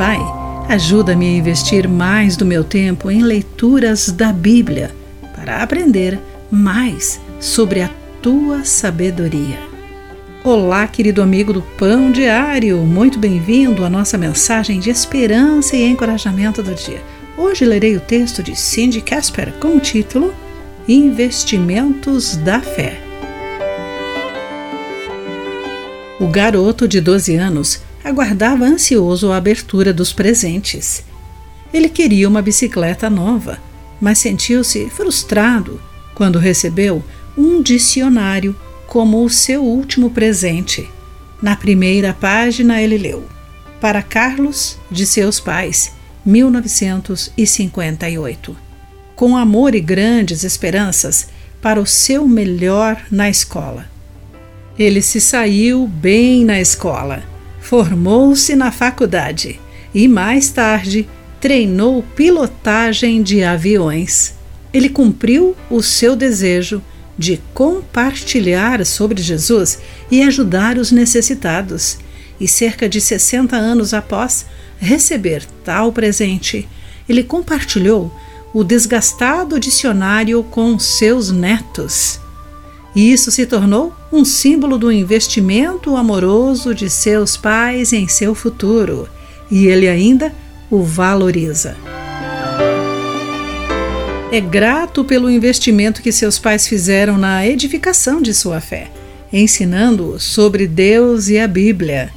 Pai, ajuda-me a investir mais do meu tempo em leituras da Bíblia para aprender mais sobre a tua sabedoria. Olá, querido amigo do Pão Diário, muito bem-vindo à nossa mensagem de esperança e encorajamento do dia. Hoje lerei o texto de Cindy Casper com o título Investimentos da Fé. O garoto de 12 anos aguardava ansioso a abertura dos presentes. Ele queria uma bicicleta nova, mas sentiu-se frustrado quando recebeu um dicionário como o seu último presente. Na primeira página ele leu: Para Carlos, de seus pais, 1958. Com amor e grandes esperanças para o seu melhor na escola. Ele se saiu bem na escola Formou-se na faculdade e mais tarde treinou pilotagem de aviões. Ele cumpriu o seu desejo de compartilhar sobre Jesus e ajudar os necessitados. E cerca de 60 anos após receber tal presente, ele compartilhou o desgastado dicionário com seus netos. E isso se tornou um símbolo do investimento amoroso de seus pais em seu futuro, e ele ainda o valoriza. É grato pelo investimento que seus pais fizeram na edificação de sua fé, ensinando-o sobre Deus e a Bíblia.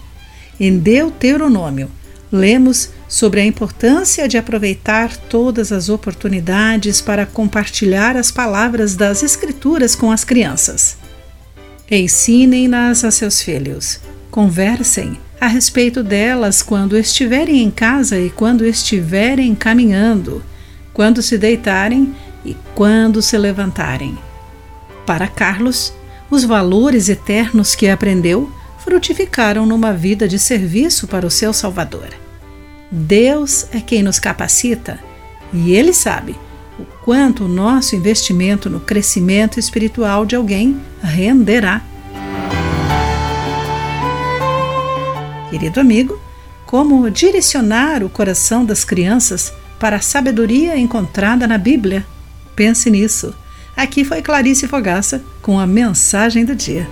Em Deuteronômio, lemos sobre a importância de aproveitar todas as oportunidades para compartilhar as palavras das Escrituras com as crianças. Ensinem-nas a seus filhos. Conversem a respeito delas quando estiverem em casa e quando estiverem caminhando, quando se deitarem e quando se levantarem. Para Carlos, os valores eternos que aprendeu frutificaram numa vida de serviço para o seu Salvador. Deus é quem nos capacita e Ele sabe o quanto o nosso investimento no crescimento espiritual de alguém renderá. Querido amigo, como direcionar o coração das crianças para a sabedoria encontrada na Bíblia? Pense nisso. Aqui foi Clarice Fogaça com a mensagem do dia.